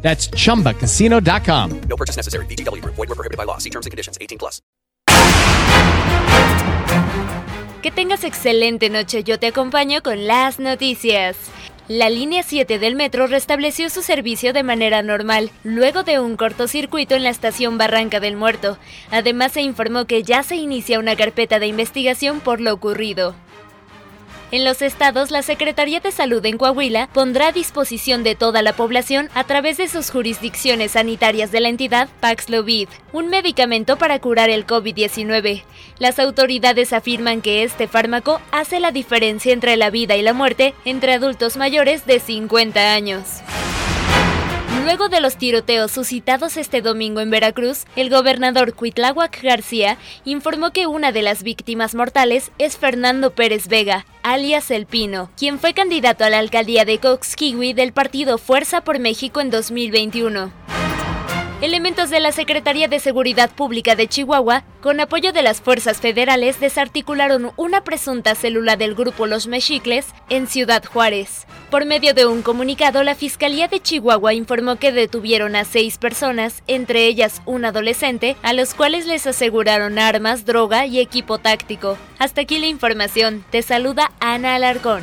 That's chumbacasino.com. No purchase necessary. VGW Group. Void were prohibited by law. See terms and conditions. 18 plus. Que tengas excelente noche. Yo te acompaño con las noticias. La línea 7 del metro restableció su servicio de manera normal, luego de un cortocircuito en la estación Barranca del Muerto. Además, se informó que ya se inicia una carpeta de investigación por lo ocurrido. En los estados, la Secretaría de Salud en Coahuila pondrá a disposición de toda la población, a través de sus jurisdicciones sanitarias de la entidad, Paxlovid, un medicamento para curar el COVID-19. Las autoridades afirman que este fármaco hace la diferencia entre la vida y la muerte entre adultos mayores de 50 años. Luego de los tiroteos suscitados este domingo en Veracruz, el gobernador Cuitláhuac García informó que una de las víctimas mortales es Fernando Pérez Vega, alias El Pino, quien fue candidato a la alcaldía de Coxquiwi del partido Fuerza por México en 2021. Elementos de la Secretaría de Seguridad Pública de Chihuahua, con apoyo de las fuerzas federales, desarticularon una presunta célula del grupo Los Mexicles en Ciudad Juárez. Por medio de un comunicado, la Fiscalía de Chihuahua informó que detuvieron a seis personas, entre ellas un adolescente, a los cuales les aseguraron armas, droga y equipo táctico. Hasta aquí la información. Te saluda Ana Alarcón.